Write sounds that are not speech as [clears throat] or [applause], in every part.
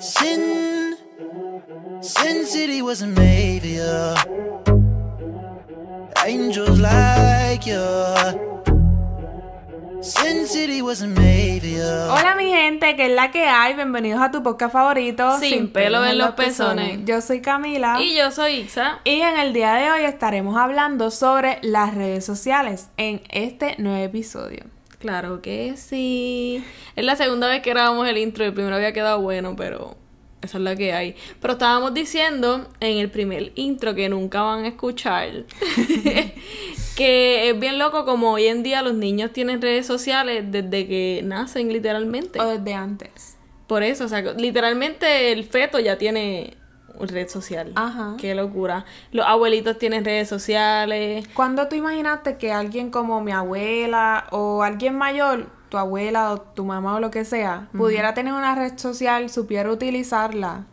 Sin, Sin City wasn't made for you. Angels like you. Sin City wasn't made for you. Hola mi gente, que es la que hay. Bienvenidos a tu podcast favorito. Sin pelo en los pezones. Yo soy Camila. Y yo soy Ixa. Y en el día de hoy estaremos hablando sobre las redes sociales en este nuevo episodio. Claro que sí. Es la segunda vez que grabamos el intro. El primero había quedado bueno, pero esa es la que hay. Pero estábamos diciendo en el primer intro que nunca van a escuchar. [laughs] que es bien loco como hoy en día los niños tienen redes sociales desde que nacen literalmente. O desde antes. Por eso, o sea, literalmente el feto ya tiene red social. Ajá. Qué locura. Los abuelitos tienen redes sociales. ¿Cuándo tú imaginaste que alguien como mi abuela o alguien mayor, tu abuela o tu mamá o lo que sea, pudiera tener una red social, supiera utilizarla?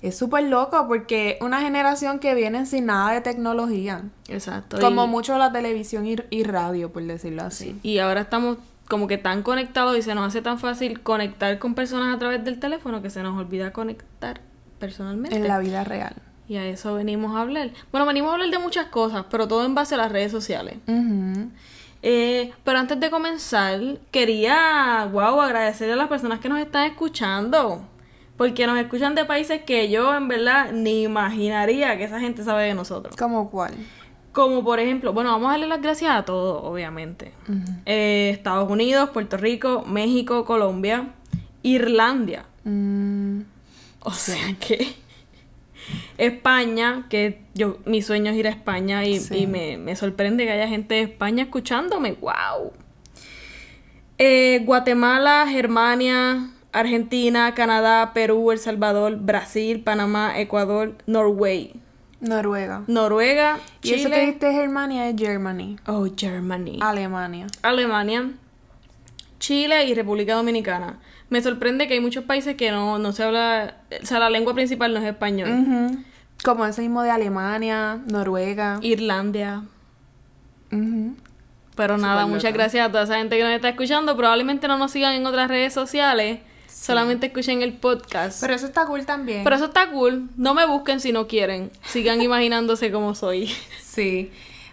Es súper loco porque una generación que viene sin nada de tecnología. Exacto. Como y, mucho la televisión y, y radio, por decirlo así. y ahora estamos como que tan conectados y se nos hace tan fácil conectar con personas a través del teléfono que se nos olvida conectar personalmente. En la vida real. Y a eso venimos a hablar. Bueno, venimos a hablar de muchas cosas, pero todo en base a las redes sociales. Eh, pero antes de comenzar, quería, wow, agradecerle a las personas que nos están escuchando. Porque nos escuchan de países que yo en verdad ni imaginaría que esa gente sabe de nosotros. ¿Cómo cuál? Como por ejemplo, bueno, vamos a darle las gracias a todos, obviamente. Eh, Estados Unidos, Puerto Rico, México, Colombia, Irlandia. Mm, O sea que España, que yo mi sueño es ir a España y, Sí. y me, me sorprende que haya gente de España escuchándome. ¡Wow! Eh, Guatemala, Germania, Argentina, Canadá, Perú, El Salvador, Brasil, Panamá, Ecuador, Norway, Noruega. Noruega, Y eso que Chile. dijiste Germania es Germany. Oh, Germany. Alemania. Alemania, Chile y República Dominicana. Me sorprende que hay muchos países que no, no se habla, o sea, la lengua principal no es español. Como ese mismo de Alemania, Noruega. Irlandia. Pero nada, muchas gracias a toda esa gente que nos está escuchando. Probablemente no nos sigan en otras redes sociales, solamente escuchen el podcast. Pero eso está cool también. Pero eso está cool. No me busquen si no quieren. Sigan imaginándose cómo soy. Sí.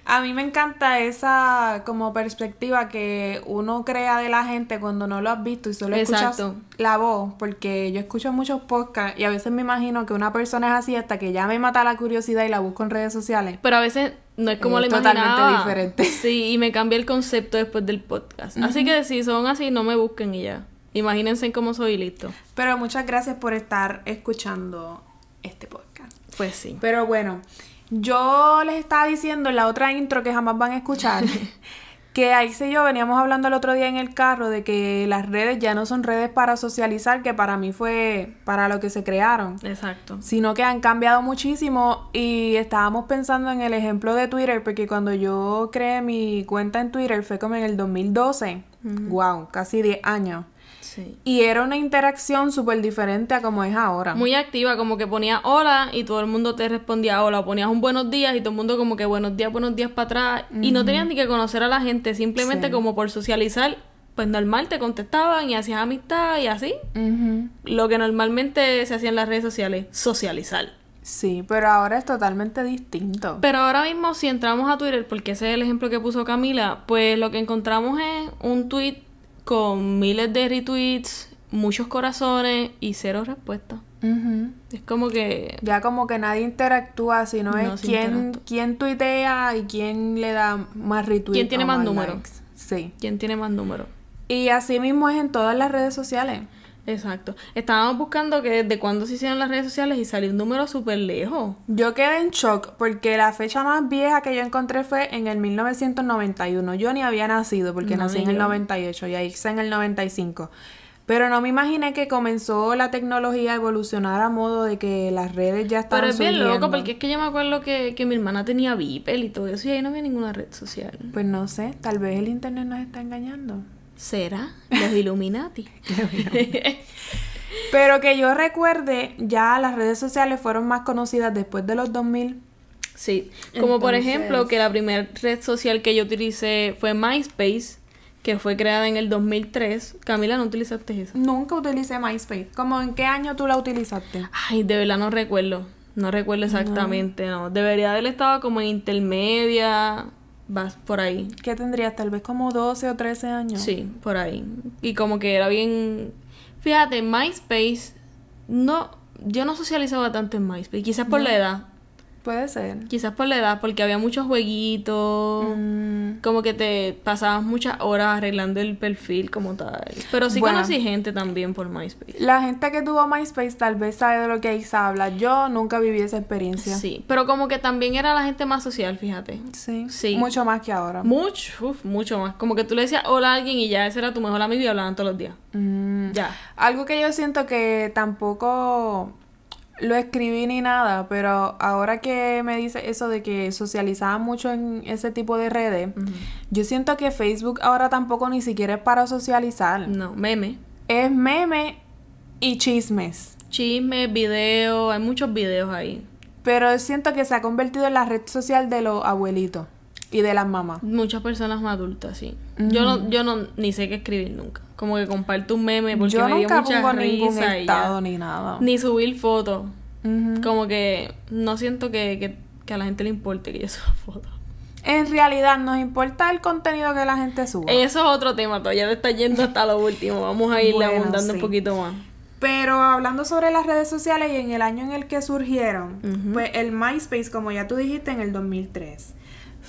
A mí me encanta esa como perspectiva que uno crea de la gente cuando no lo has visto y solo escuchas la voz, porque yo escucho muchos podcasts y a veces me imagino que una persona es así hasta que ya me mata la curiosidad y la busco en redes sociales. Pero a veces no es como Es la totalmente imaginaba. diferente. [laughs] Sí, y me cambia el concepto después del podcast. Así que si son así, no me busquen y ya. Imagínense cómo soy y listo. Pero muchas gracias por estar escuchando este podcast. Pues sí. Pero bueno, yo les estaba diciendo en la otra intro que jamás van a escuchar [laughs] que Aixa y yo veníamos hablando el otro día en el carro de que las redes ya no son redes para socializar, que para mí fue para lo que se crearon, Exacto. sino que han cambiado muchísimo y estábamos pensando en el ejemplo de Twitter, porque cuando yo creé mi cuenta en Twitter fue como en el 2012, wow, casi 10 años. Sí. Y era una interacción súper diferente a como es ahora. Muy activa, como que ponía hola y todo el mundo te respondía hola. O ponías un buenos días y todo el mundo como que buenos días, buenos días para atrás. Y no tenías ni que conocer a la gente, simplemente Sí. como por socializar. Pues normal te contestaban y hacías amistad y así. Lo que normalmente se hacía en las redes sociales, socializar. Sí, pero ahora es totalmente distinto. Pero ahora mismo si entramos a Twitter, porque ese es el ejemplo que puso Camila, pues lo que encontramos es un tweet con miles de retweets, muchos corazones y cero respuestas. Es como que... Ya como que nadie interactúa, sino No es quién, quién tuitea y quién le da más retweets. ¿Quién tiene o más números? Sí. ¿Quién tiene más números? Y así mismo es en todas las redes sociales. Exacto. Estábamos buscando que desde cuándo se hicieron las redes sociales y salió un número súper lejos. Yo quedé en shock porque la fecha más vieja que yo encontré fue en el 1991. Yo ni había nacido porque No, nací en el yo. 98 y ahí hice en el 95. Pero no me imaginé que comenzó la tecnología a evolucionar a modo de que las redes ya estaban Pero es bien loco porque es que yo me acuerdo que, que mi hermana tenía Beeple y todo eso y ahí no había ninguna red social. Pues no sé, tal vez el internet nos está engañando. ¿Será? [laughs] Los Illuminati. Pero que yo recuerde, ya las redes sociales fueron más conocidas después de los 2000. Sí, como por ejemplo que la primera red social que yo utilicé fue MySpace, que fue creada en el 2003. Camila, ¿no utilizaste esa? Nunca utilicé MySpace. ¿Cómo en qué año tú la utilizaste? Ay, de verdad no recuerdo. No recuerdo exactamente, no. Debería haber estado como en intermedia. Vas por ahí. ¿Qué tendrías? Tal vez como 12 o 13 años. Sí, por ahí. Y como que era bien. Fíjate, MySpace. No. Yo no socializaba tanto en MySpace. Quizás por la edad. Puede ser. Quizás por la edad, porque había muchos jueguitos. Mm, Como que te pasabas muchas horas arreglando el perfil como tal. Pero sí Bueno. conocí gente también por MySpace. La gente que tuvo MySpace tal vez sabe de lo que Isa habla. Yo nunca viví esa experiencia. Sí, pero como que también era la gente más social, fíjate. Sí. Sí. Mucho más que ahora. Mucho, uf, mucho más. Como que tú le decías hola a alguien y ya ese era tu mejor amigo y hablaban todos los días. Mm. Ya. Algo que yo siento que tampoco lo escribí ni nada, pero ahora que me dice eso de que socializaba mucho en ese tipo de redes, yo siento que Facebook ahora tampoco ni siquiera es para socializar. No, meme. Es meme y chismes. Chismes, videos, hay muchos videos ahí. Pero siento que se ha convertido en la red social de los abuelitos y de las mamás. Muchas personas más adultas, sí. Yo no, yo no ni sé qué escribir nunca. Como que comparto un meme porque Yo me dio nunca mucha pongo ningún risa y ya. estado ni nada. Ni subir fotos. Como que no siento que, que, que a la gente le importe que yo [laughs] suba fotos. En realidad nos importa el contenido que la gente suba. Eso es otro tema, todavía te está yendo hasta lo último. Vamos a irle Bueno, abundando sí. un poquito más. Pero hablando sobre las redes sociales y en el año en el que surgieron, Ujú. pues el MySpace, como ya tú dijiste, en el 2003.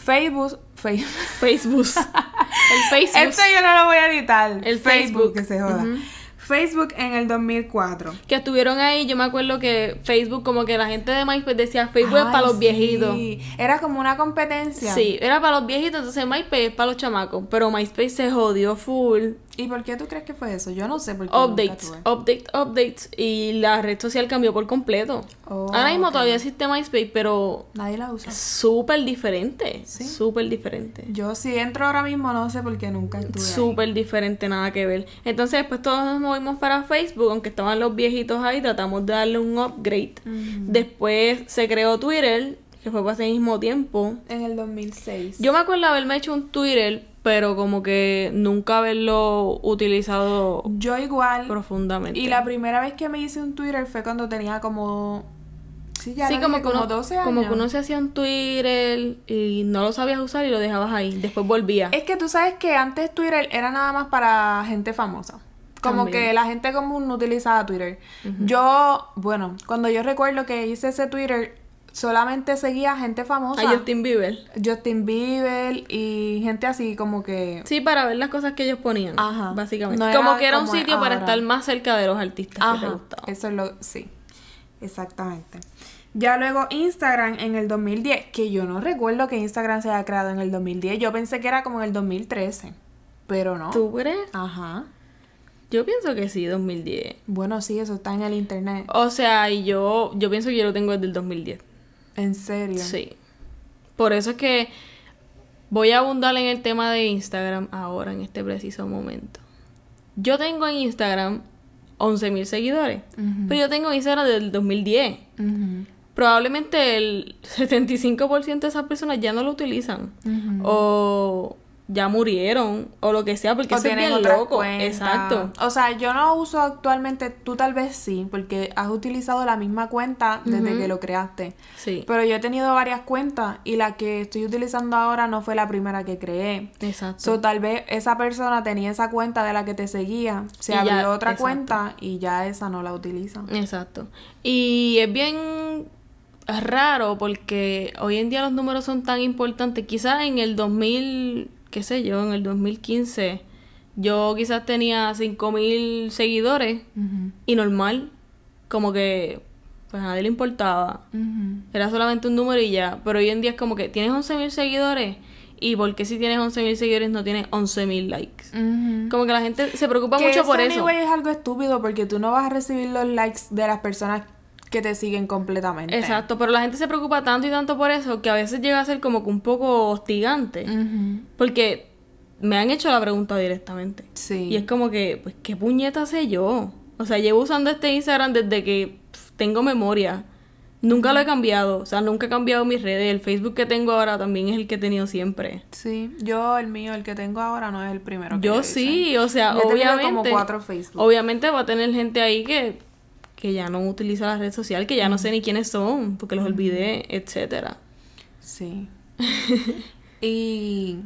Facebook, Facebook. [laughs] Facebook. el Facebook. Esto yo no lo voy a editar. El Facebook. que se joda. Facebook en el 2004. Que estuvieron ahí, yo me acuerdo que Facebook, como que la gente de MySpace decía Facebook es para los sí. viejitos. Era como una competencia. Sí, era para los viejitos, entonces MySpace es para los chamacos. Pero MySpace se jodió full. ¿Y por qué tú crees que fue eso? Yo no sé por qué. nunca Updates, tuve. updates, updates. Y la red social cambió por completo. Oh, Ahora mismo todavía existe MySpace, pero Nadie la usa. súper diferente. ¿Sí? Súper diferente. Yo si entro ahora mismo no sé por qué nunca estuve. Súper diferente, nada que ver. Entonces, después todos nos movimos para Facebook, aunque estaban los viejitos ahí, tratamos de darle un upgrade. Después se creó Twitter, que fue para ese mismo tiempo. En el 2006. Yo me acuerdo haberme hecho un Twitter, pero como que nunca haberlo utilizado Yo igual. profundamente. Y la primera vez que me hice un Twitter fue cuando tenía como. Sí, ya sí, como dije, que, uno, como 12 años. como que uno se hacía un Twitter y no lo sabías usar y lo dejabas ahí. Después volvía. Es que tú sabes que antes Twitter era nada más para gente famosa. Como También. que la gente común no utilizaba Twitter. Yo, bueno, cuando yo recuerdo que hice ese Twitter, solamente seguía gente famosa. A Justin Bieber. Justin Bieber y gente así como que... Sí, para ver las cosas que ellos ponían. Ajá. Básicamente. No como que era un como sitio para estar más cerca de los artistas que te gustaban. eso es lo... Sí, exactamente. Ya luego Instagram en el 2010, que yo no recuerdo que Instagram se haya creado en el 2010. Yo pensé que era como en el 2013, pero no. ¿Tú crees? Ajá. Yo pienso que sí, 2010. Bueno, sí, eso está en el internet. O sea, y yo, yo pienso que yo lo tengo desde el 2010. En serio. Sí. Por eso es que voy a abundar en el tema de Instagram ahora, en este preciso momento. Yo tengo en Instagram 11.000 seguidores. Pero yo tengo Instagram desde el 2010. Ujú. Probablemente el 75% de esas personas ya no lo utilizan. O ya murieron. O lo que sea, porque O eso es bien loco. cuentas. Exacto. O sea, yo no uso actualmente, tú tal vez sí, porque has utilizado la misma cuenta desde que lo creaste. Sí. Pero yo he tenido varias cuentas y la que estoy utilizando ahora no fue la primera que creé. Exacto. So, tal vez esa persona tenía esa cuenta de la que te seguía, se Y ya, abrió otra exacto. cuenta y ya esa no la utiliza. Exacto. Y es bien raro porque hoy en día los números son tan importantes. Quizás en el 2000, qué sé yo, en el 2015, yo quizás tenía 5000 seguidores y normal, como que pues a nadie le importaba. Era solamente un número y ya. Pero hoy en día es como que tienes 11.000 seguidores. ¿Y por qué si tienes 11.000 seguidores no tienes 11.000 likes? Como que la gente se preocupa Que mucho por eso. es algo estúpido porque tú no vas a recibir los likes de las personas que te siguen completamente. Exacto, pero la gente se preocupa tanto y tanto por eso que a veces llega a ser como que un poco hostigante. Porque me han hecho la pregunta directamente. Sí. Y es como que, pues, ¿qué puñeta sé yo? O sea, llevo usando este Instagram desde que tengo memoria. Nunca lo he cambiado, o sea, nunca he cambiado mis redes. El Facebook que tengo ahora también es el que he tenido siempre. Sí, yo el mío, el que tengo ahora no es el primero. Que Yo sí, o sea, Yo he tenido obviamente. como cuatro Facebook. Obviamente va a tener gente ahí que, que ya no utiliza la red social, que ya no sé ni quiénes son, porque los olvidé, etcétera. Sí. [laughs] y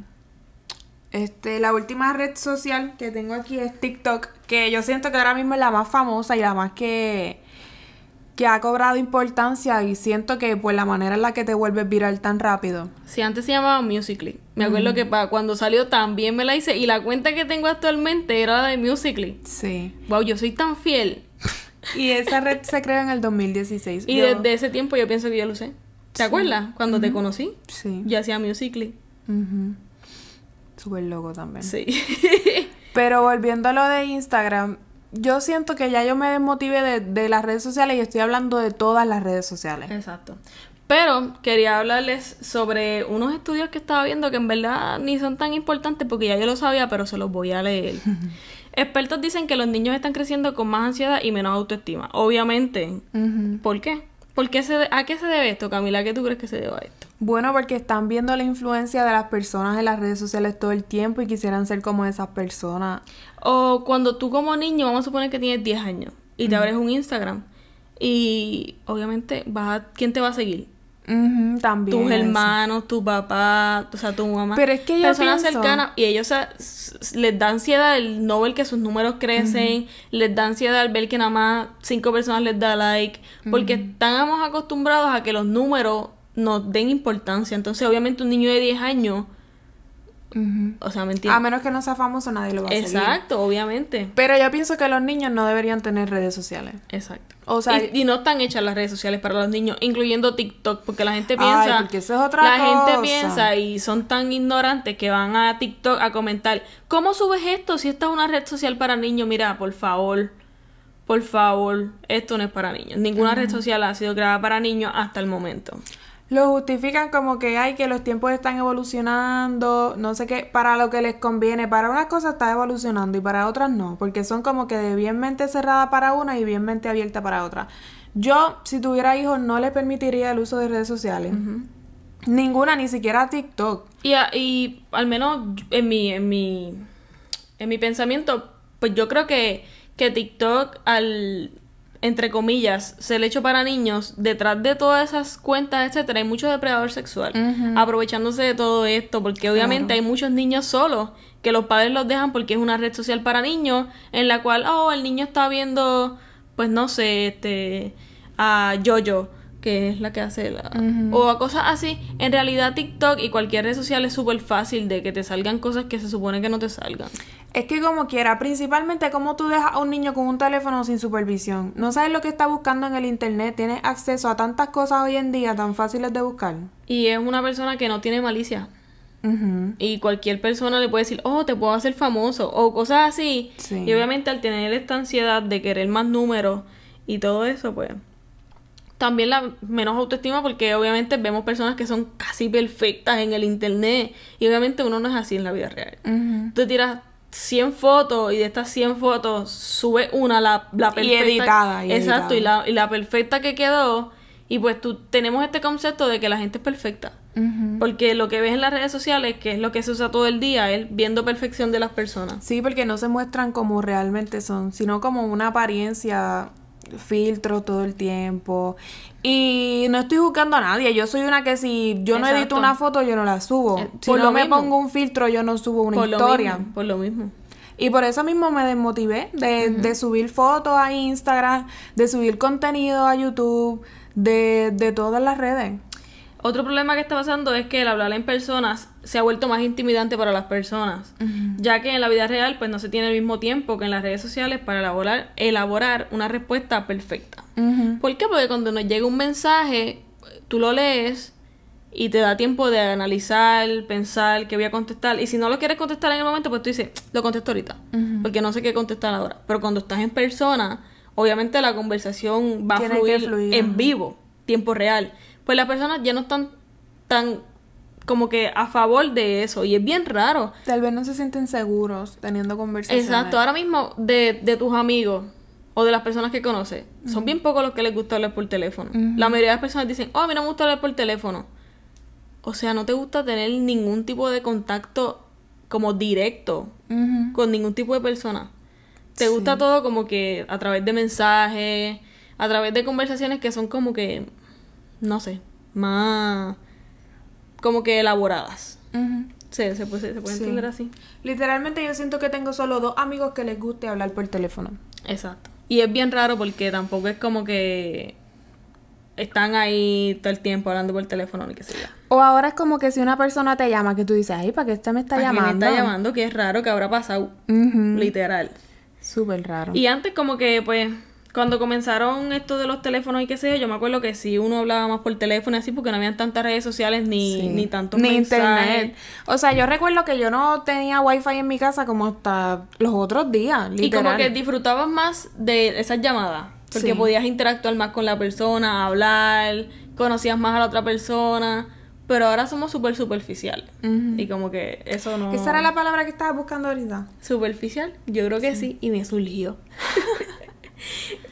este, la última red social que tengo aquí es TikTok, que yo siento que ahora mismo es la más famosa y la más que, que ha cobrado importancia y siento que por la manera en la que te vuelves viral tan rápido. Sí, antes se llamaba Musically. Me acuerdo que pa- cuando salió también me la hice y la cuenta que tengo actualmente era de Musically. Sí. Wow, yo soy tan fiel. [laughs] Y esa red se creó en el 2016. Y Yo- desde ese tiempo yo pienso que yo lo sé. ¿Te acuerdas? Cuando te conocí, Sí. yo hacía Musically. Ujú. Súper loco también. Sí. [laughs] Pero volviendo a lo de Instagram, yo siento que ya yo me desmotivé de, de las redes sociales y estoy hablando de todas las redes sociales. Exacto. Pero quería hablarles sobre unos estudios que estaba viendo que en verdad ni son tan importantes porque ya yo lo sabía, pero se los voy a leer. [laughs] Expertos dicen que los niños están creciendo con más ansiedad y menos autoestima. Obviamente. ¿Por qué? ¿Por qué se de- ¿A qué se debe esto, Camila? ¿Qué tú crees que se debe a esto? Bueno, porque están viendo la influencia de las personas en las redes sociales todo el tiempo y quisieran ser como esas personas. O cuando tú como niño, vamos a suponer que tienes 10 años y te abres un Instagram y obviamente vas a, ¿quién te va a seguir? También. tus hermanos, tu papá, o sea, tu mamá. Pero es que yo Personas pienso- cercanas y ellos les da ansiedad el no ver que sus números crecen, les da ansiedad al ver que nada más cinco personas les da like, porque estamos acostumbrados a que los números nos den importancia. Entonces, obviamente, un niño de 10 años, O sea, ¿me A menos que no sea famoso, nadie lo va a seguir. Exacto, obviamente. Pero yo pienso que los niños no deberían tener redes sociales. Exacto. O sea, y, y no están hechas las redes sociales para los niños, incluyendo TikTok, porque la gente Ay, piensa, porque eso es otra la gente piensa y son tan ignorantes que van a TikTok a comentar, ¿cómo subes esto si esta es una red social para niños? Mira, por favor, por favor, esto no es para niños. Ninguna red social ha sido creada para niños hasta el momento. Lo justifican como que hay que los tiempos están evolucionando, no sé qué, para lo que les conviene. Para unas cosas está evolucionando y para otras no, porque son como que de bien mente cerrada para una y bien mente abierta para otra. Yo, si tuviera hijos, no les permitiría el uso de redes sociales. Ninguna, ni siquiera TikTok. Y, a- y al menos en mi, en mi, en mi pensamiento, pues yo creo que, que TikTok, al, entre comillas, ser hecho para niños, detrás de todas esas cuentas, etcétera, hay mucho depredador sexual, aprovechándose de todo esto, porque obviamente hay muchos niños solos que los padres los dejan porque es una red social para niños, en la cual, oh, el niño está viendo, pues no sé, este, a Jojo que es la que hace la... O a cosas así. En realidad TikTok y cualquier red social es súper fácil de que te salgan cosas que se supone que no te salgan. Es que como quiera, principalmente como tú dejas a un niño con un teléfono sin supervisión. No sabes lo que está buscando en el internet. Tienes acceso a tantas cosas hoy en día tan fáciles de buscar. Y es una persona que no tiene malicia. Y cualquier persona le puede decir, oh, te puedo hacer famoso. O cosas así. Sí. Y obviamente al tener esta ansiedad de querer más números y todo eso, pues... También la menos autoestima porque obviamente vemos personas que son casi perfectas en el internet. Y obviamente uno no es así en la vida real. Ujú. Tú tiras 100 fotos y de estas 100 fotos sube una, la, la Y perfecta. editada, y Exacto, y editada. la, y la perfecta que quedó. Y pues tú tenemos este concepto de que la gente es perfecta. Porque lo que ves en las redes sociales, que es lo que se usa todo el día, es viendo perfección de las personas. Sí, porque no se muestran como realmente son, sino como una apariencia, filtro todo el tiempo. Y no estoy juzgando a nadie. Yo soy una que si yo no edito una foto, yo no la subo. Eh, si por no lo me mismo. pongo un filtro, yo no subo una por historia. lo mismo. Por lo mismo. Y por eso mismo me desmotivé de, de subir fotos a Instagram, de subir contenido a YouTube, de, de todas las redes. Otro problema que está pasando es que el hablar en personas se ha vuelto más intimidante para las personas, ya que en la vida real pues no se tiene el mismo tiempo que en las redes sociales para elaborar, elaborar una respuesta perfecta. ¿Por qué? Porque cuando nos llega un mensaje, tú lo lees y te da tiempo de analizar, pensar qué voy a contestar. Y si no lo quieres contestar en el momento, pues tú dices, lo contesto ahorita, porque no sé qué contestar ahora. Pero cuando estás en persona, obviamente la conversación va a Tiene fluir, fluir, en vivo, tiempo real. Pues las personas ya no están tan como que a favor de eso y es bien raro. Tal vez no se sienten seguros teniendo conversaciones. Exacto, ahora mismo de, de tus amigos o de las personas que conoces, son bien pocos los que les gusta hablar por teléfono. La mayoría de las personas dicen, oh, a mí no me gusta hablar por teléfono. O sea, no te gusta tener ningún tipo de contacto como directo con ningún tipo de persona. Te gusta todo como que a través de mensajes, a través de conversaciones que son como que, no sé, más como que elaboradas. Sí, se puede, se puede Sí. entender así. Literalmente yo siento que tengo solo dos amigos que les guste hablar por teléfono. Exacto. Y es bien raro porque tampoco es como que están ahí todo el tiempo hablando por teléfono ni qué sé yo. O ahora es como que si una persona te llama, que tú dices, ay, ¿para qué este me está ¿Para llamando? me está llamando, que es raro que habrá pasado, literal. Súper raro. Y antes como que pues cuando comenzaron esto de los teléfonos y qué sé yo, yo me acuerdo que sí uno hablaba más por teléfono y así porque no habían tantas redes sociales ni, Sí. ni tantos Ni mensajes. internet. O sea, yo recuerdo que yo no tenía wifi en mi casa como hasta los otros días, Y literal. como que disfrutabas más de esas llamadas. Porque Sí. podías interactuar más con la persona, hablar, conocías más a la otra persona. Pero ahora somos súper superficial. Y como que eso no... ¿Esa era la palabra que estabas buscando ahorita? ¿Superficial? Yo creo que sí. Y me surgió. [laughs]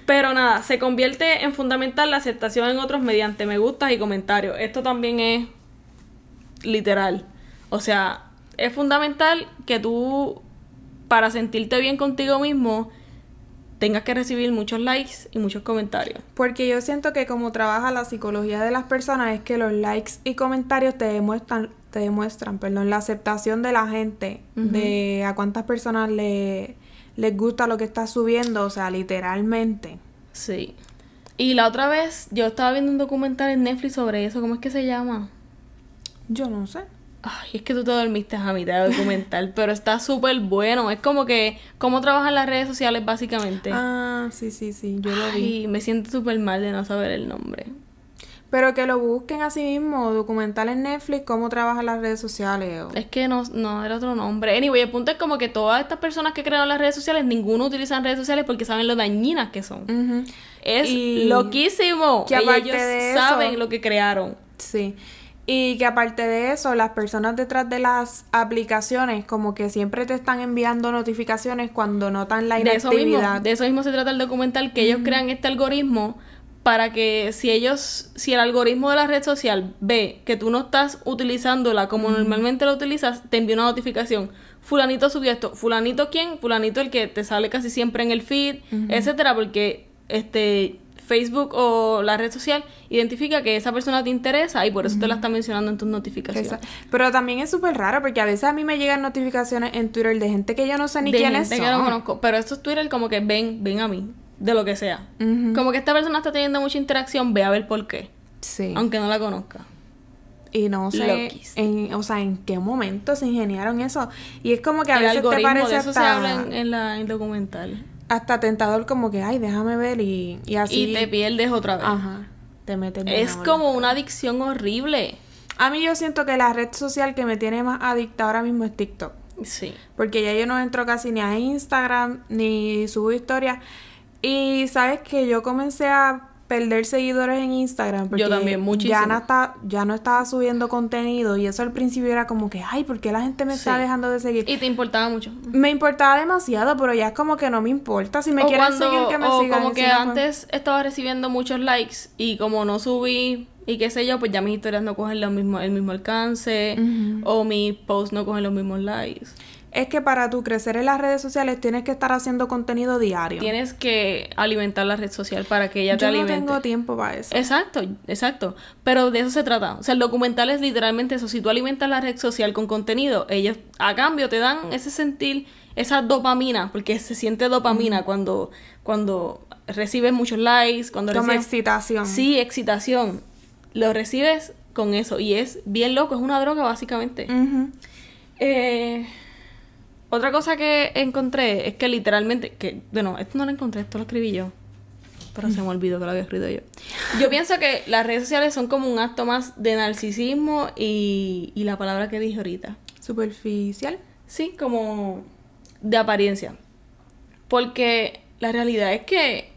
Pero nada, se convierte en fundamental la aceptación en otros mediante me gustas y comentarios. Esto también es literal. O sea, es fundamental que tú, para sentirte bien contigo mismo, tengas que recibir muchos likes y muchos comentarios. Porque yo siento que como trabaja la psicología de las personas es que los likes y comentarios te demuestran, te demuestran, perdón, la aceptación de la gente, de a cuántas personas le, les gusta lo que estás subiendo, o sea, literalmente. Sí. Y la otra vez yo estaba viendo un documental en Netflix sobre eso. ¿Cómo es que se llama? Yo no sé. Ay, es que tú te dormiste a mitad de documental, [laughs] pero está súper bueno. Es como que cómo trabajan las redes sociales básicamente. Ah, sí, sí, sí, yo lo vi. Ay, me siento súper mal de no saber el nombre. Pero que lo busquen así mismo, documental en Netflix, cómo trabajan las redes sociales. o- Es que no, no era otro nombre. Anyway, el punto es como que todas estas personas que crearon las redes sociales, ninguno utilizan redes sociales porque saben lo dañinas que son. Es Y loquísimo. que aparte ellos de eso- saben lo que crearon. Sí. Y que aparte de eso, las personas detrás de las aplicaciones como que siempre te están enviando notificaciones cuando notan la de eso mismo, inactividad. de eso mismo se trata el documental, que ellos crean este algoritmo para que si ellos, si el algoritmo de la red social ve que tú no estás utilizándola como normalmente la utilizas, te envía una notificación. Fulanito subió esto, fulanito quién, fulanito el que te sale casi siempre en el feed, etcétera, porque este Facebook o la red social identifica que esa persona te interesa y por eso te la está mencionando en tus notificaciones. Pero también es súper raro porque a veces a mí me llegan notificaciones en Twitter de gente que yo no sé ni de quiénes gente son. que no conozco. Pero estos Twitter como que ven, ven a mí, de lo que sea. Como que esta persona está teniendo mucha interacción, ve a ver por qué. Sí. Aunque no la conozca. Y no sé, en, o sea, en qué momento se ingeniaron eso. Y es como que a el veces te parece de eso se hasta, habla en, en la, en el documental. hasta tentador como que, ay, déjame ver y, y así. Y te pierdes otra vez. Ajá. Te metes Es como una adicción horrible. A mí yo siento que la red social que me tiene más adicta ahora mismo es TikTok. Sí. Porque ya yo no entro casi ni a Instagram, ni subo historias. Y sabes que yo comencé a perder seguidores en Instagram. Porque Yo también, muchísimo. Ya no, está, ya no estaba subiendo contenido. Y eso al principio era como que, ay, ¿por qué la gente me está dejando de seguir? Y te importaba mucho. Me importaba demasiado, pero ya es como que no me importa. Si me o quieren cuando, seguir, que me o sigan. como que pues- antes estaba recibiendo muchos likes y como no subí y qué sé yo, pues ya mis historias no cogen lo mismo, el mismo alcance o mis posts no cogen los mismos likes. Es que para tú crecer en las redes sociales tienes que estar haciendo contenido diario. Tienes que alimentar la red social para que ella te yo no alimente. tengo tiempo para eso. Exacto, exacto. Pero de eso se trata. O sea, el documental es literalmente eso. Si tú alimentas la red social con contenido, ellos a cambio te dan ese sentir, esa dopamina, porque se siente dopamina cuando, cuando recibes muchos likes, cuando Como recibes... excitación. Sí, excitación. Lo recibes con eso y es bien loco, es una droga básicamente. Eh, otra cosa que encontré es que literalmente, que, bueno, esto no lo encontré, esto lo escribí yo. Pero se me olvidó que lo había escrito yo. Yo [laughs] pienso que las redes sociales son como un acto más de narcisismo y, y la palabra que dije ahorita. Superficial. Sí, como de apariencia. Porque la realidad es que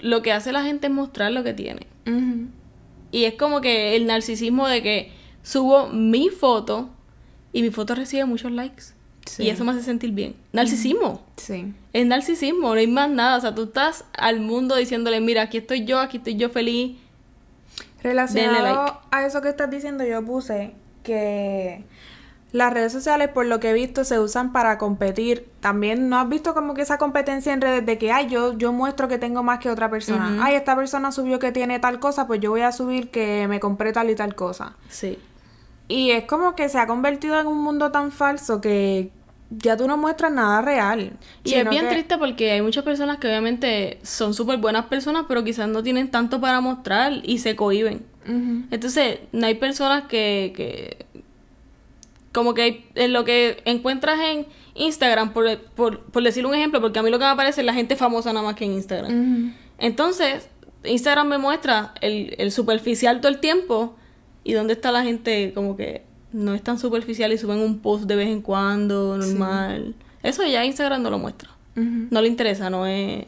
lo que hace la gente es mostrar lo que tiene. Y es como que el narcisismo de que subo mi foto y mi foto recibe muchos likes. Sí. Y eso me hace sentir bien. Narcisismo. Sí. Es narcisismo, no hay más nada. O sea, tú estás al mundo diciéndole, mira, aquí estoy yo, aquí estoy yo feliz. Relacionado like. a eso que estás diciendo, yo puse que las redes sociales, por lo que he visto, se usan para competir. También, ¿no has visto como que esa competencia en redes de que, ay, yo, yo muestro que tengo más que otra persona? Ujú. Ay, esta persona subió que tiene tal cosa, pues yo voy a subir que me compré tal y tal cosa. Sí. Y es como que se ha convertido en un mundo tan falso que ya tú no muestras nada real. Y es bien que- triste porque hay muchas personas que obviamente son súper buenas personas, pero quizás no tienen tanto para mostrar y se cohiben. Entonces, no hay personas que, que como que en lo que encuentras en Instagram, por, por, por decir un ejemplo, porque a mí lo que me aparece es la gente famosa nada más que en Instagram. Entonces, Instagram me muestra el, el superficial todo el tiempo y dónde está la gente como que no es tan superficial y suben un post de vez en cuando, normal. Eso ya Instagram no lo muestra. No le interesa, no es...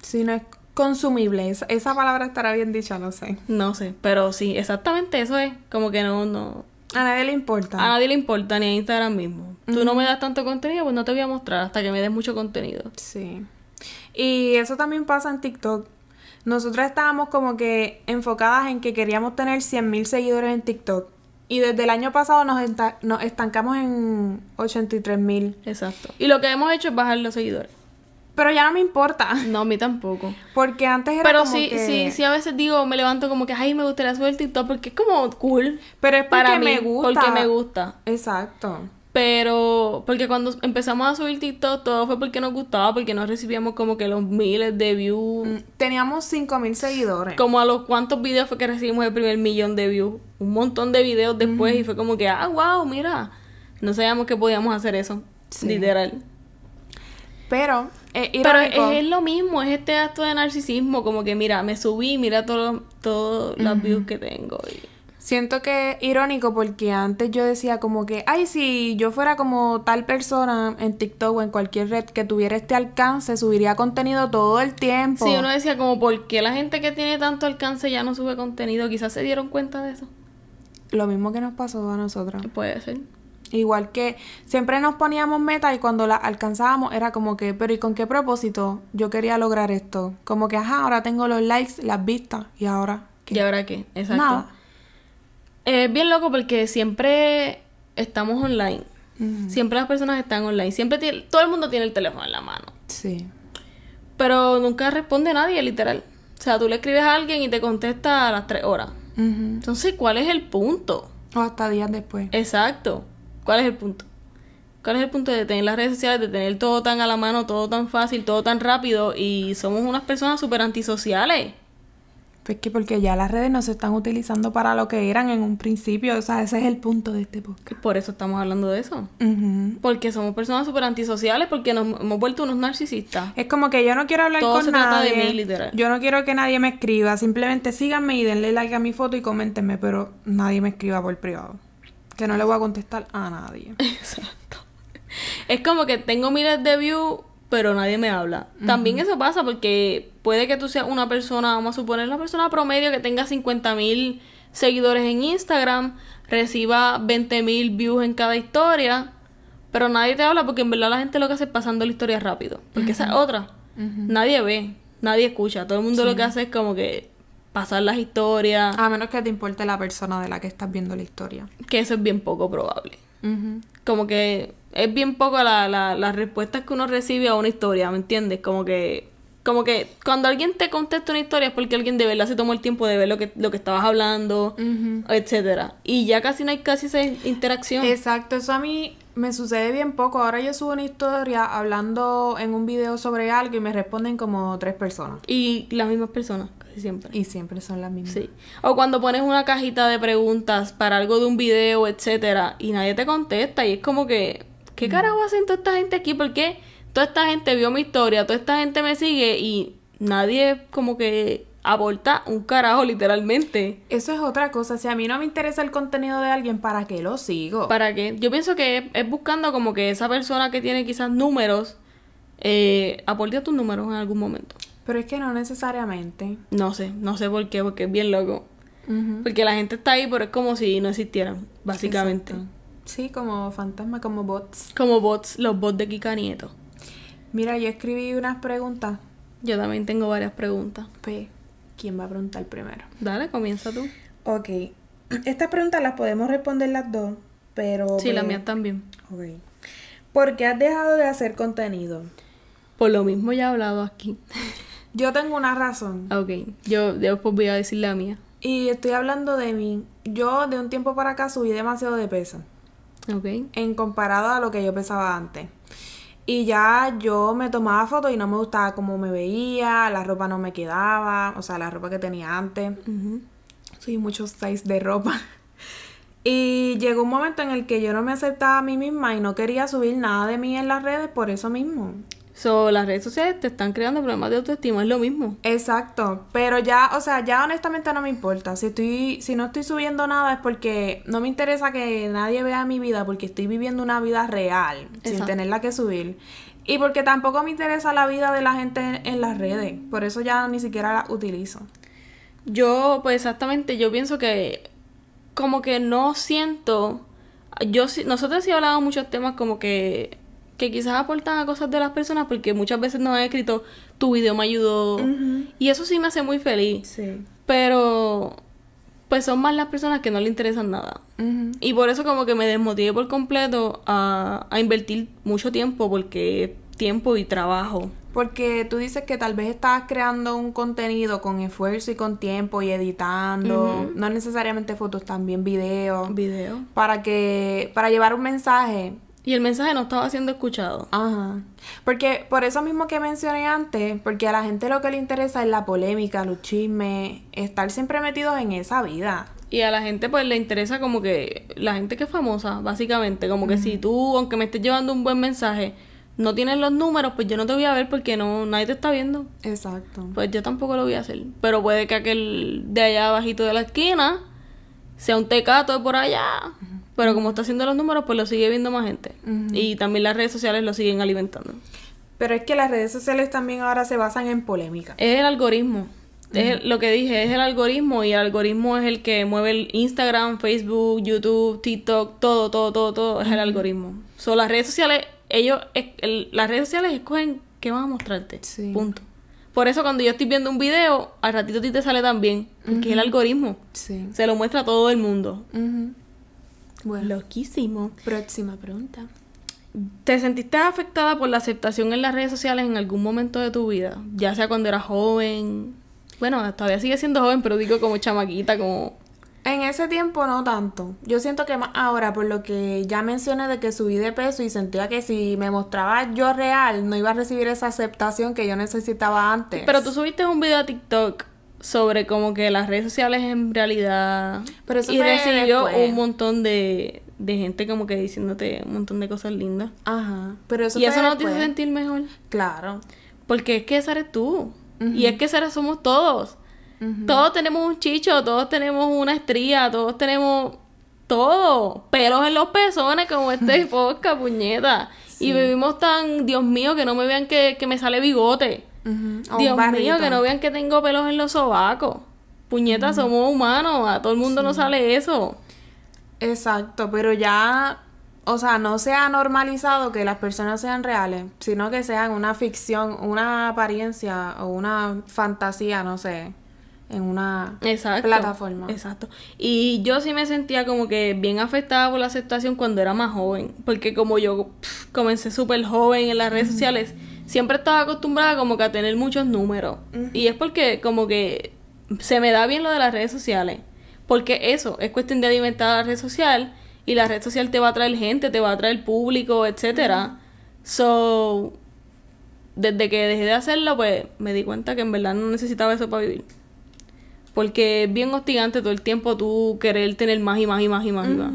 Sí, no es consumible. Esa, esa palabra estará bien dicha, no sé. No sé, pero sí, exactamente eso es. Como que no, no... A nadie le importa. A nadie le importa, ni a Instagram mismo. Tú no me das tanto contenido, pues no te voy a mostrar hasta que me des mucho contenido. Sí. Y eso también pasa en TikTok. Nosotras estábamos como que enfocadas en que queríamos tener 100.000 seguidores en TikTok. Y desde el año pasado nos, esta- nos estancamos en 83.000. Exacto. Y lo que hemos hecho es bajar los seguidores. Pero ya no me importa. No, a mí tampoco. Porque antes era Pero como sí, que... sí, sí, a veces digo, me levanto como que, ay, me gustaría subir TikTok porque es como cool. Pero es porque para mí, me gusta. Porque me gusta. Exacto. Pero, porque cuando empezamos a subir TikTok, todo fue porque nos gustaba, porque no recibíamos como que los miles de views. Mm, Teníamos 5.000 seguidores. Como a los cuantos videos fue que recibimos el primer millón de views. Un montón de videos después y fue como que, ah, wow, mira. No sabíamos que podíamos hacer eso. Sí. Literal. Pero, eh, Pero es, es lo mismo, es este acto de narcisismo, como que mira, me subí, mira todas todo las views que tengo. y- Siento que es irónico porque antes yo decía como que, ay, si yo fuera como tal persona en TikTok o en cualquier red que tuviera este alcance, subiría contenido todo el tiempo. Sí, uno decía como, ¿por qué la gente que tiene tanto alcance ya no sube contenido? Quizás se dieron cuenta de eso. Lo mismo que nos pasó a nosotros. Puede ser. Igual que siempre nos poníamos metas y cuando las alcanzábamos era como que, pero ¿y con qué propósito yo quería lograr esto? Como que, ajá, ahora tengo los likes, las vistas y ahora... ¿qué? ¿Y ahora qué? Exacto. Nada. Es bien loco porque siempre estamos online. Siempre las personas están online. Siempre tiene, todo el mundo tiene el teléfono en la mano. Sí. Pero nunca responde nadie, literal. O sea, tú le escribes a alguien y te contesta a las tres horas. Entonces, ¿cuál es el punto? O hasta días después. Exacto. ¿Cuál es el punto? ¿Cuál es el punto de tener las redes sociales, de tener todo tan a la mano, todo tan fácil, todo tan rápido? Y somos unas personas súper antisociales. Pues que porque ya las redes no se están utilizando para lo que eran en un principio. O sea, ese es el punto de este podcast. Por eso estamos hablando de eso. Porque somos personas súper antisociales, porque nos hemos vuelto unos narcisistas. Es como que yo no quiero hablar Todo con se trata de nadie. mí, literal. Yo no quiero que nadie me escriba. Simplemente síganme y denle like a mi foto y coméntenme. Pero nadie me escriba por privado. Que no le voy a contestar a nadie. [laughs] Exacto. Es como que tengo miles de views, pero nadie me habla. También eso pasa porque puede que tú seas una persona, vamos a suponer una persona promedio que tenga 50 mil seguidores en Instagram, reciba 20 mil views en cada historia, pero nadie te habla porque en verdad la gente lo que hace es pasando la historia rápido. Porque esa es otra. Nadie ve, nadie escucha. Todo el mundo lo que hace es como que pasar las historias, A menos que te importe la persona de la que estás viendo la historia. que eso es bien poco probable. Como que es bien poco la, la, las respuestas que uno recibe a una historia, ¿me entiendes? Como que como que cuando alguien te contesta una historia es porque alguien de verdad se tomó el tiempo de ver lo que, lo que estabas hablando, Ujú. etcétera. Y ya casi no hay casi esa interacción. Exacto, eso a mí me sucede bien poco. Ahora yo subo una historia hablando en un video sobre algo y me responden como tres personas. Y las mismas personas, casi siempre. Y siempre son las mismas. Sí. O cuando pones una cajita de preguntas para algo de un video, etcétera, y nadie te contesta, y es como que, ¿qué carajo hacen toda esta gente aquí? ¿Por qué toda esta gente vio mi historia, toda esta gente me sigue y nadie como que aporta un carajo literalmente? Eso es otra cosa. Si a mí no me interesa el contenido de alguien, ¿para qué lo sigo? ¿Para qué? Yo pienso que es, buscando como que esa persona que tiene quizás números, eh, aporte a tus números en algún momento. Pero es que no necesariamente. No sé, no sé por qué, porque es bien loco. Porque la gente está ahí, pero es como si no existieran, básicamente. Exacto. Sí, como fantasma, como bots. Como bots, los bots de Kika Nieto. Mira, yo escribí unas preguntas. Yo también tengo varias preguntas. Pues, ¿quién va a preguntar primero? Dale, comienza tú. Ok. [clears throat] Estas preguntas las podemos responder las dos, pero... Sí, las pues, mías también. Ok. ¿Por qué has dejado de hacer contenido? Por lo mismo ya he hablado aquí. [laughs] Yo tengo una razón. ok, yo después voy a decir la mía. Y estoy hablando de mí. Yo de un tiempo para acá subí demasiado de peso. En comparado a lo que yo pesaba antes. Y ya yo me tomaba fotos y no me gustaba cómo me veía, la ropa no me quedaba, o sea, la ropa que tenía antes. Soy muchos size de ropa. [laughs] Y llegó un momento en el que yo no me aceptaba a mí misma y no quería subir nada de mí en las redes por eso mismo. So, las redes sociales te están creando problemas de autoestima, es lo mismo. Exacto, pero ya, o sea, ya honestamente no me importa. Si estoy, si no estoy subiendo nada es porque no me interesa que nadie vea mi vida porque estoy viviendo una vida real sin tenerla que subir. Y porque tampoco me interesa la vida de la gente en, en las redes. Por eso ya ni siquiera la utilizo. Yo, pues exactamente, yo pienso que como que no siento, yo nosotros sí hablamos muchos temas como que que quizás aportan a cosas de las personas porque muchas veces nos han escrito tu video me ayudó y eso sí me hace muy feliz, Sí. pero pues son más las personas que no le interesan nada. Y por eso como que me desmotivé por completo a, a invertir mucho tiempo porque tiempo y trabajo. Porque tú dices que tal vez estás creando un contenido con esfuerzo y con tiempo y editando, no necesariamente fotos, también videos, Video. para que para llevar un mensaje. Y el mensaje no estaba siendo escuchado. Ajá. Porque por eso mismo que mencioné antes, porque a la gente lo que le interesa es la polémica, los chismes, estar siempre metidos en esa vida. Y a la gente pues le interesa como que la gente que es famosa, básicamente, como que si tú, aunque me estés llevando un buen mensaje, no tienes los números, pues yo no te voy a ver porque no nadie te está viendo. Exacto. Pues yo tampoco lo voy a hacer. Pero puede que aquel de allá abajito de la esquina sea un tecato de por allá. Pero como está haciendo los números, pues lo sigue viendo más gente. Y también las redes sociales lo siguen alimentando. Pero es que las redes sociales también ahora se basan en polémica. Es el algoritmo. Es el- lo que dije, es el algoritmo y el algoritmo es el que mueve el Instagram, Facebook, YouTube, TikTok, todo, todo, todo, todo, es el algoritmo. Son las redes sociales, ellos, el- las redes sociales escogen qué van a mostrarte. Sí. Punto. Por eso cuando yo estoy viendo un video, al ratito a ti te sale también, porque es el algoritmo. Sí. Se lo muestra a todo el mundo. Ujú. Bueno, Loquísimo. próxima pregunta. ¿Te sentiste afectada por la aceptación en las redes sociales en algún momento de tu vida? Ya sea cuando eras joven. Bueno, todavía sigue siendo joven, pero digo como chamaquita, como... En ese tiempo no tanto. Yo siento que más ahora, por lo que ya mencioné de que subí de peso y sentía que si me mostraba yo real, no iba a recibir esa aceptación que yo necesitaba antes. Pero tú subiste un video a TikTok sobre como que las redes sociales en realidad... Pero eso y recibió después. un montón de, de gente como que diciéndote un montón de cosas lindas. Ajá. Pero eso y eso no te hizo sentir mejor. Claro. Porque es que esa eres tú. Y es que esa eres- somos todos. Todos tenemos un chicho, todos tenemos una estría, todos tenemos todo. Pelos en los pezones como este [laughs] podcast, puñeta. Y vivimos tan, Dios mío, que no me vean que, que me sale bigote. Un Dios mío, que no vean que tengo pelos en los sobacos. Puñeta, somos humanos, a todo el mundo nos sale eso. Exacto, pero ya, o sea, no se ha normalizado que las personas sean reales, sino que sean una ficción, una apariencia o una fantasía, no sé, en una Exacto. plataforma. Exacto. Y yo sí me sentía como que bien afectada por la aceptación cuando era más joven. Porque como yo comencé súper joven en las redes sociales, siempre estaba acostumbrada como que a tener muchos números. Y es porque como que se me da bien lo de las redes sociales. Porque eso, es cuestión de alimentar la red social. Y la red social te va a traer gente, te va a traer público, etcétera. So, desde que dejé de hacerlo, pues me di cuenta que en verdad no necesitaba eso para vivir. Porque es bien hostigante todo el tiempo tú querer tener más y más y más y más y más.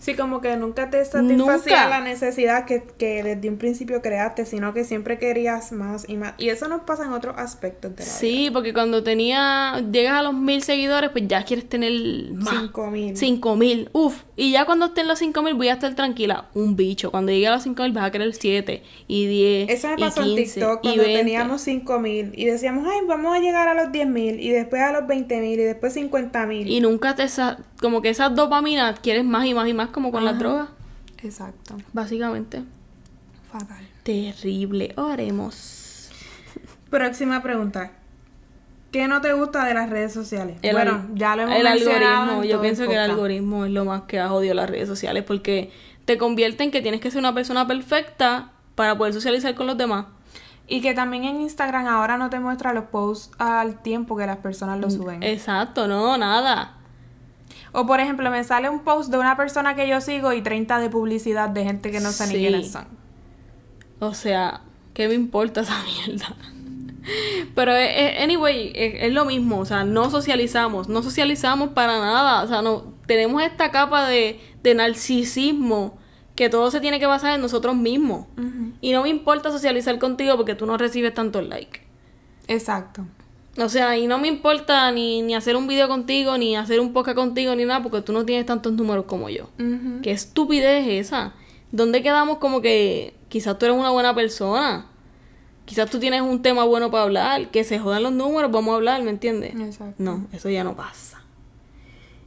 Sí, como que nunca te satisfacía la necesidad que, que desde un principio creaste, sino que siempre querías más y más. Y eso nos pasa en otros aspectos de la vida. Sí, porque cuando tenía, llegas a los mil seguidores, pues ya quieres tener más. Cinco mil. Cinco mil, uf. Y ya cuando estén los cinco mil voy a estar tranquila. Un bicho. Cuando llegue a los cinco mil vas a querer siete y diez Eso me y pasó en 15 TikTok cuando 20. teníamos 5000 y decíamos, ay, vamos a llegar a los 10000 y después a los 20000 y después 50000. Y nunca te, como que esas dopaminas quieres más y más y más como con las Ajá. drogas, Exacto. básicamente. Fatal. Terrible. Oremos. Próxima pregunta. ¿Qué no te gusta de las redes sociales? El bueno, ya lo hemos el mencionado algoritmo. Yo pienso que el algoritmo es lo más que ha jodido las redes sociales porque te convierte en que tienes que ser una persona perfecta para poder socializar con los demás. Y que también en Instagram ahora no te muestra los posts al tiempo que las personas Mm, lo suben. Exacto, no, nada. O por ejemplo, me sale un post de una persona que yo sigo y 30 de publicidad de gente que no sé Sí. ni quiénes son. O sea, ¿qué me importa esa [laughs] mierda? Pero, eh, eh, anyway, es, es lo mismo. O sea, no socializamos. No socializamos para nada. O sea, no tenemos esta capa de, de narcisismo que todo se tiene que basar en nosotros mismos. Y no me importa socializar contigo porque tú no recibes tantos likes. Exacto. O sea, y no me importa ni, ni hacer un video contigo, ni hacer un podcast contigo, ni nada, porque tú no tienes tantos números como yo. ¿Qué estupidez es esa? ¿Dónde quedamos como que quizás tú eres una buena persona? Quizás tú tienes un tema bueno para hablar, que se jodan los números, vamos a hablar, ¿me entiendes? Exacto. No, eso ya no pasa.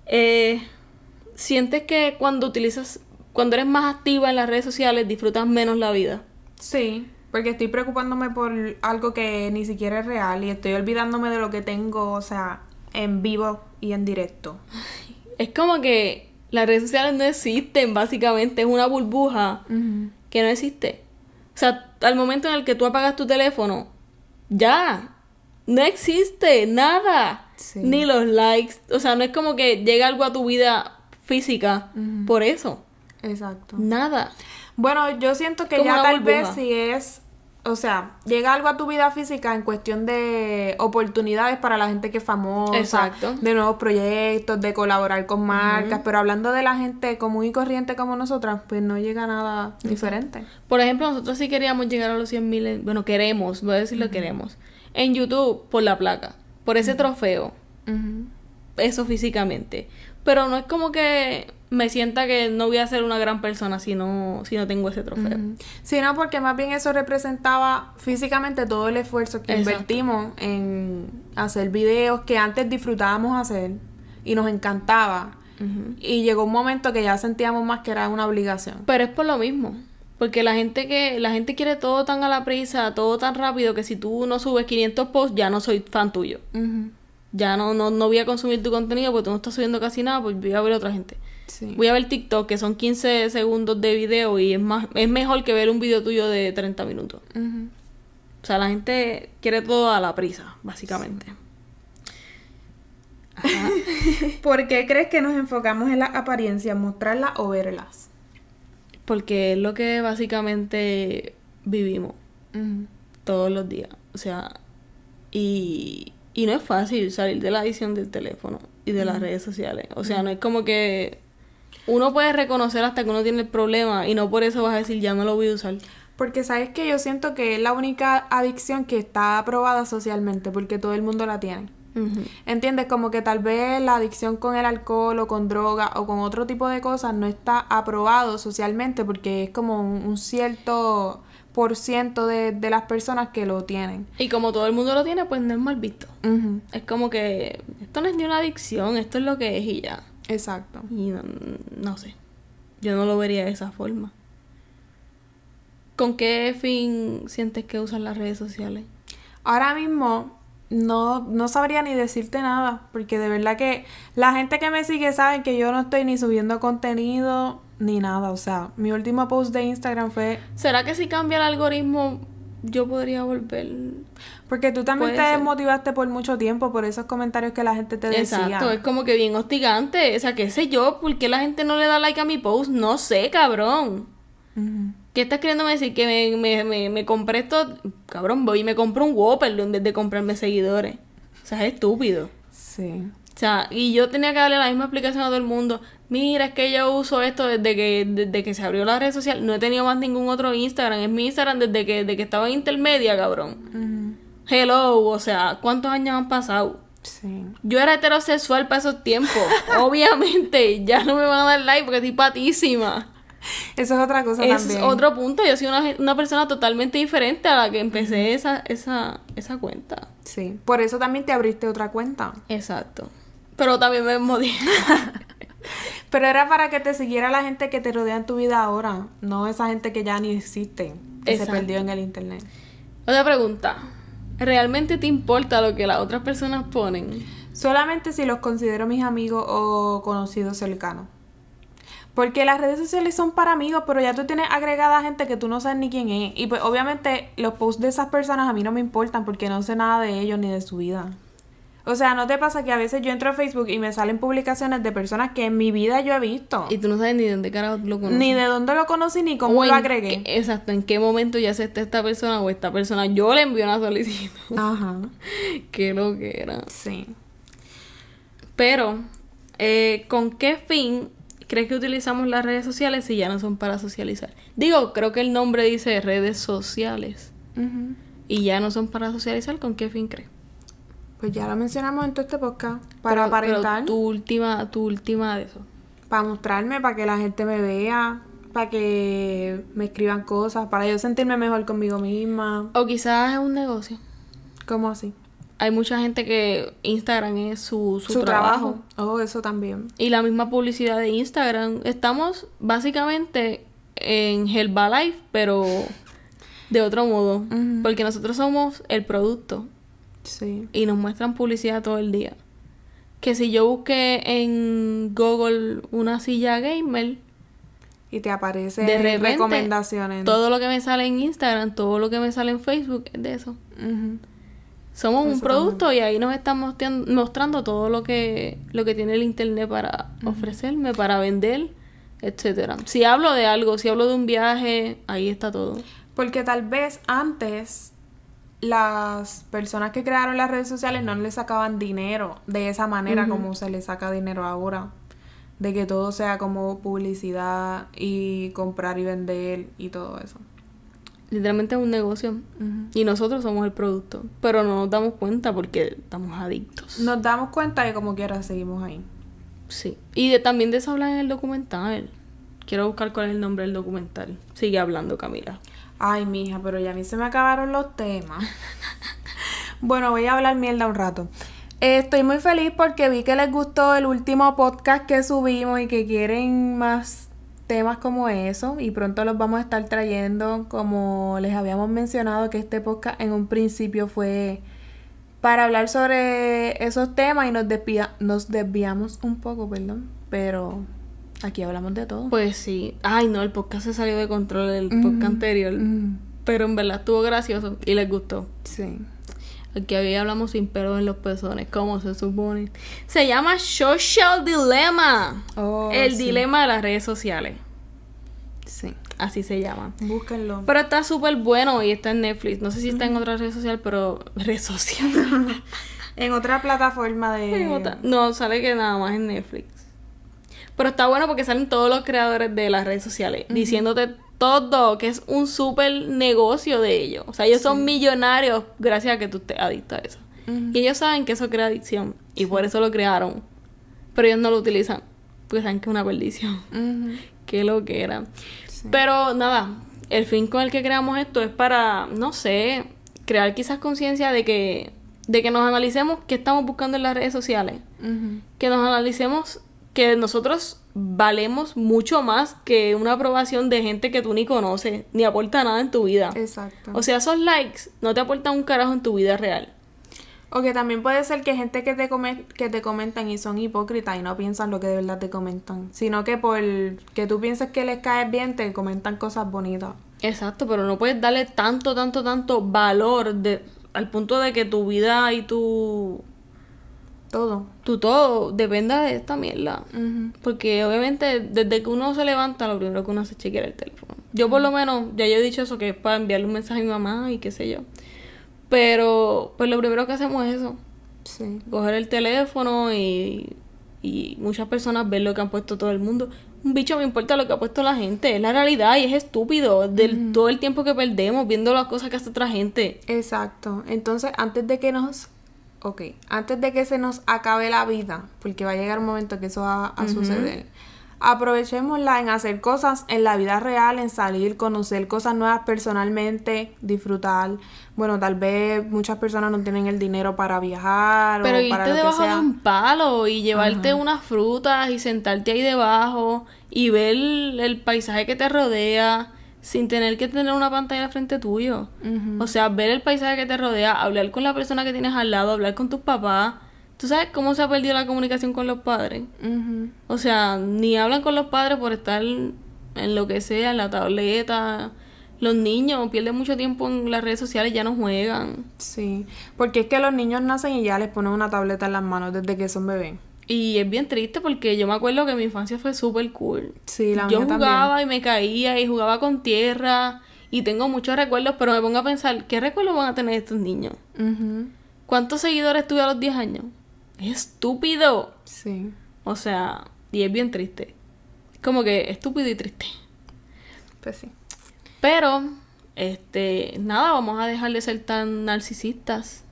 Eh, ¿Sientes que cuando utilizas, cuando eres más activa en las redes sociales, disfrutas menos la vida? Sí, porque estoy preocupándome por algo que ni siquiera es real y estoy olvidándome de lo que tengo, o sea, en vivo y en directo. [laughs] Es como que las redes sociales no existen, básicamente, es una burbuja que no existe. O sea, al momento en el que tú apagas tu teléfono, ya, no existe nada. Sí. Ni los likes. O sea, no es como que llega algo a tu vida física por eso. Exacto. Nada. Bueno, yo siento que Como ya tal burbuja. vez si es, o sea, llega algo a tu vida física en cuestión de oportunidades para la gente que es famosa, Exacto. de nuevos proyectos, de colaborar con marcas, pero hablando de la gente común y corriente como nosotras, pues no llega nada diferente. Por ejemplo, nosotros sí queríamos llegar a los 100 mil. Bueno, queremos, voy a decir lo queremos. En YouTube, por la placa, por ese trofeo. Eso físicamente. Pero no es como que me sienta que no voy a ser una gran persona si no, si no tengo ese trofeo. Sino porque más bien eso representaba físicamente todo el esfuerzo que Exacto. invertimos en hacer videos que antes disfrutábamos hacer y nos encantaba. Y llegó un momento que ya sentíamos más que era una obligación. Pero es por lo mismo. Porque la gente que la gente quiere todo tan a la prisa, todo tan rápido que si tú no subes 500 posts ya no soy fan tuyo. Ya no, no, no voy a consumir tu contenido porque tú no estás subiendo casi nada, pues voy a ver otra gente. Sí. Voy a ver TikTok que son 15 segundos de video y es más es mejor que ver un video tuyo de 30 minutos. O sea, la gente quiere todo a la prisa, básicamente. Ajá. [laughs] ¿Por qué crees que nos enfocamos en las apariencias, mostrarlas o verlas? Porque es lo que básicamente vivimos todos los días. O sea, y, y no es fácil salir de la adicción del teléfono y de las redes sociales. O sea, no es como que uno puede reconocer hasta que uno tiene el problema y no por eso vas a decir ya no lo voy a usar. Porque sabes que yo siento que es la única adicción que está aprobada socialmente, porque todo el mundo la tiene. ¿Entiendes? Como que tal vez la adicción con el alcohol o con droga o con otro tipo de cosas no está aprobado socialmente porque es como un, un cierto por ciento de, de las personas que lo tienen. Y como todo el mundo lo tiene, pues no es mal visto. Es como que esto no es ni una adicción, esto es lo que es y ya. Exacto. Y no, no sé. Yo no lo vería de esa forma. ¿Con qué fin sientes que usan las redes sociales? Ahora mismo no, no sabría ni decirte nada, porque de verdad que la gente que me sigue sabe que yo no estoy ni subiendo contenido ni nada. O sea, mi último post de Instagram fue ¿Será que si cambia el algoritmo yo podría volver? porque tú también te ser. desmotivaste por mucho tiempo por esos comentarios que la gente te decía. Exacto, es como que bien hostigante. O sea, qué sé yo, ¿por qué la gente no le da like a mi post? No sé, cabrón. ¿Qué estás queriendo decir? Que me, me, me, me compré esto. Cabrón, voy y me compro un Whopper en vez de comprarme seguidores. O sea, es estúpido. Sí. O sea, y yo tenía que darle la misma explicación a todo el mundo. Mira, es que yo uso esto desde que, desde que se abrió la red social. No he tenido más ningún otro Instagram. Es mi Instagram desde que, desde que estaba en intermedia, cabrón. Hello, o sea, ¿cuántos años han pasado? Sí. Yo era heterosexual para esos tiempos. [laughs] Obviamente, ya no me van a dar like porque estoy patísima. Eso es otra cosa también. es otro punto. Yo soy una, una persona totalmente diferente a la que empecé esa, esa, esa cuenta. Sí. Por eso también te abriste otra cuenta. Exacto. Pero también me modifiqué. [laughs] [laughs] Pero era para que te siguiera la gente que te rodea en tu vida ahora, no esa gente que ya ni existe, que se perdió en el internet. Otra pregunta. ¿Realmente te importa lo que las otras personas ponen? Solamente si los considero mis amigos o conocidos cercanos. Porque las redes sociales son para amigos, pero ya tú tienes agregada gente que tú no sabes ni quién es. Y pues obviamente los posts de esas personas a mí no me importan porque no sé nada de ellos ni de su vida. O sea, ¿no te pasa que a veces yo entro a Facebook y me salen publicaciones de personas que en mi vida yo he visto? Y tú no sabes ni de dónde carajo lo conoces. Ni de dónde lo conocí ni cómo O lo agregué. qué- exacto, en qué momento ya se está esta persona o esta persona. Yo le envío una solicitud. Ajá. [laughs] qué lo que era. Sí. Pero, eh, ¿con qué fin crees que utilizamos las redes sociales si ya no son para socializar? Digo, creo que el nombre dice redes sociales. Y ya no son para socializar, ¿con qué fin crees? Pues ya lo mencionamos en todo este podcast. Para Pero- pero aparentar. tu última, tu última de eso. para mostrarme, para que la gente me vea, para que me escriban cosas, para yo sentirme mejor conmigo misma. O quizás es un negocio. ¿Cómo así? Hay mucha gente que Instagram es su, su, trabajo. Oh, eso también. Y la misma publicidad de Instagram. Estamos básicamente en Herbalife, pero de otro modo. Porque nosotros somos el producto Sí. y nos muestran publicidad todo el día. Que si yo busqué en Google una silla gamer, Y te aparece de repente recomendaciones. todo lo que me sale en Instagram, todo lo que me sale en Facebook es de eso. Somos un producto y ahí nos están mostrando, mostrando todo lo que, lo que tiene el internet para ofrecerme, para vender, etcétera. Si hablo de algo, si hablo de un viaje, ahí está todo. Porque tal vez antes las personas que crearon las redes sociales no le sacaban dinero de esa manera como se le saca dinero ahora. De que todo sea como publicidad y comprar y vender y todo eso. Literalmente es un negocio y nosotros somos el producto, pero no nos damos cuenta porque estamos adictos. Nos damos cuenta de como quiera seguimos ahí. Sí. Y de, también de eso hablan en el documental. Quiero buscar cuál es el nombre del documental. Sigue hablando, Camila. Ay, mija, pero ya a mí se me acabaron los temas. [laughs] bueno, voy a hablar mierda un rato. Eh, estoy muy feliz porque vi que les gustó el último podcast que subimos y que quieren más temas como eso y pronto los vamos a estar trayendo como les habíamos mencionado que este podcast en un principio fue para hablar sobre esos temas y nos, desvia- nos desviamos un poco, perdón, pero aquí hablamos de todo. Pues sí. Ay, no, el podcast se salió de control del podcast anterior. Mm, Pero en verdad estuvo gracioso y les gustó. sí. Aquí había hablamos sin pelos en los pezones, como se supone. Se llama Social Dilemma. Oh, el sí. dilema de las redes sociales. Sí. Así se llama. Búsquenlo. Pero está súper bueno y está en Netflix. No sé si está en otra red social, pero [laughs] red social. [laughs] En otra plataforma de... En otra- No, sale que nada más en Netflix. Pero está bueno porque salen todos los creadores de las redes sociales diciéndote todo, que es un súper negocio de ellos. O sea, ellos son millonarios gracias a que tú estés adicto a eso. Y ellos saben que eso crea adicción y por eso lo crearon. Pero ellos no lo utilizan porque saben que es una perdición. Ujú. [laughs] Qué lo que era. Sí. Pero nada, el fin con el que creamos esto es para, no sé, crear quizás conciencia de que, de que nos analicemos qué estamos buscando en las redes sociales. Que nos analicemos que nosotros valemos mucho más que una aprobación de gente que tú ni conoces, ni aporta nada en tu vida. Exacto. O sea, esos likes no te aportan un carajo en tu vida real. O que también puede ser que gente que te, come- que te comentan y son hipócritas y no piensan lo que de verdad te comentan. Sino que por que tú pienses que les caes bien, te comentan cosas bonitas. Exacto, pero no puedes darle tanto, tanto, tanto valor de, al punto de que tu vida y tu, Todo. tu todo dependa de esta mierda. Porque obviamente desde que uno se levanta, lo primero que uno hace es chequear el teléfono. Yo por lo menos, ya yo he dicho eso, que es para enviarle un mensaje a mi mamá y qué sé yo. Pero pues lo primero que hacemos es eso. Sí. Coger el teléfono y, y muchas personas ven lo que han puesto todo el mundo. Un bicho me importa lo que ha puesto la gente. Es la realidad y es estúpido. Del todo el tiempo que perdemos viendo las cosas que hace otra gente. Exacto. Entonces, antes de que nos... Ok. Antes de que se nos acabe la vida, porque va a llegar un momento que eso va a suceder. Aprovechémosla en hacer cosas en la vida real, en salir, conocer cosas nuevas personalmente, disfrutar. Bueno, tal vez muchas personas no tienen el dinero para viajar Pero o para irte que debajo de sea. un palo y llevarte unas frutas y sentarte ahí debajo y ver el paisaje que te rodea sin tener que tener una pantalla al frente tuyo. O sea, ver el paisaje que te rodea, hablar con la persona que tienes al lado, hablar con tus papás. ¿Tú sabes cómo se ha perdido la comunicación con los padres? O sea, ni hablan con los padres por estar en lo que sea, en la tableta. Los niños pierden mucho tiempo en las redes sociales, ya no juegan. Sí, porque es que los niños nacen y ya les ponen una tableta en las manos desde que son bebés. Y es bien triste porque yo me acuerdo que mi infancia fue súper cool. Sí, la yo mía jugaba y me caía y jugaba con tierra y tengo muchos recuerdos, pero me pongo a pensar, ¿qué recuerdos van a tener estos niños? ¿Cuántos seguidores tuve a los 10 años? Es estúpido. Sí. O sea, y es bien triste. Como que estúpido y triste. Pues sí. Pero, este, nada, vamos a dejar de ser tan narcisistas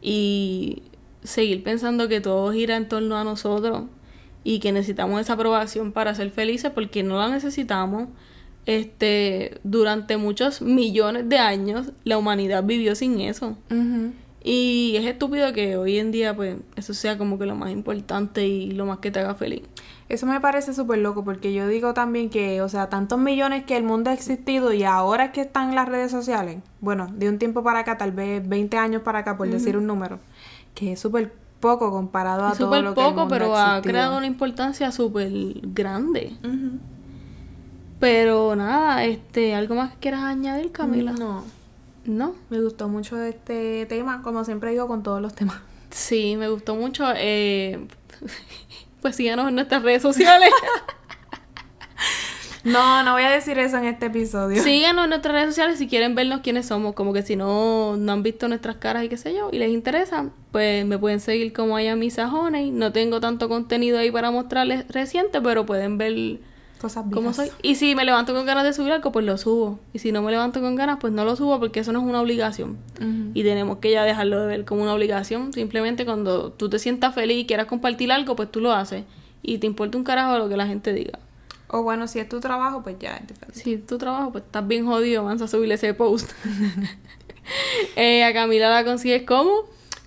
y seguir pensando que todo gira en torno a nosotros y que necesitamos esa aprobación para ser felices porque no la necesitamos. Este, durante muchos millones de años la humanidad vivió sin eso. Y es estúpido que hoy en día pues eso sea como que lo más importante y lo más que te haga feliz. Eso me parece súper loco porque yo digo también que, o sea, tantos millones que el mundo ha existido y ahora es que están las redes sociales, bueno, de un tiempo para acá, tal vez 20 años para acá, por decir un número, que es súper poco comparado a Es todo súper lo que el poco, mundo pero ha creado una importancia súper grande. Pero nada, este, ¿algo más que quieras añadir, Camila? No, ¿No? me gustó mucho este tema, como siempre digo con todos los temas. Sí, me gustó mucho. Eh, [laughs] pues síganos en nuestras redes sociales. [laughs] No, no voy a decir eso en este episodio. síganos en nuestras redes sociales si quieren vernos quiénes somos. Como que si no, no han visto nuestras caras y qué sé yo, y les interesa, pues me pueden seguir como Ayami Honey. No tengo tanto contenido ahí para mostrarles reciente, pero pueden ver Cosas cómo soy. Y si me levanto con ganas de subir algo, pues lo subo. Y si no me levanto con ganas, pues no lo subo porque eso no es una obligación. Y tenemos que ya dejarlo de ver como una obligación. Simplemente cuando tú te sientas feliz y quieras compartir algo, pues tú lo haces. Y te importa un carajo lo que la gente diga. O bueno, si es tu trabajo, pues ya es diferente. Si tu trabajo, pues estás bien jodido, vamos a subirle ese post. [laughs] Eh, a Camila la consigues como.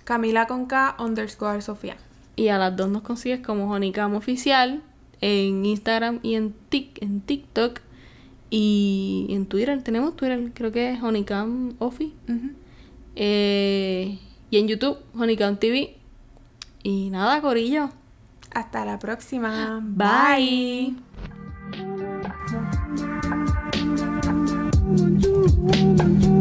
Camila con K underscore Sofía. Y a las dos nos consigues como Honicam Oficial en Instagram y en, Tik- en TikTok. Y en Twitter, tenemos Twitter, creo que es Honicam Ofi. Ujú. Eh, y en YouTube, Honicam TV. Y nada, Corillo. Hasta la próxima. Bye. Bye. Thank you.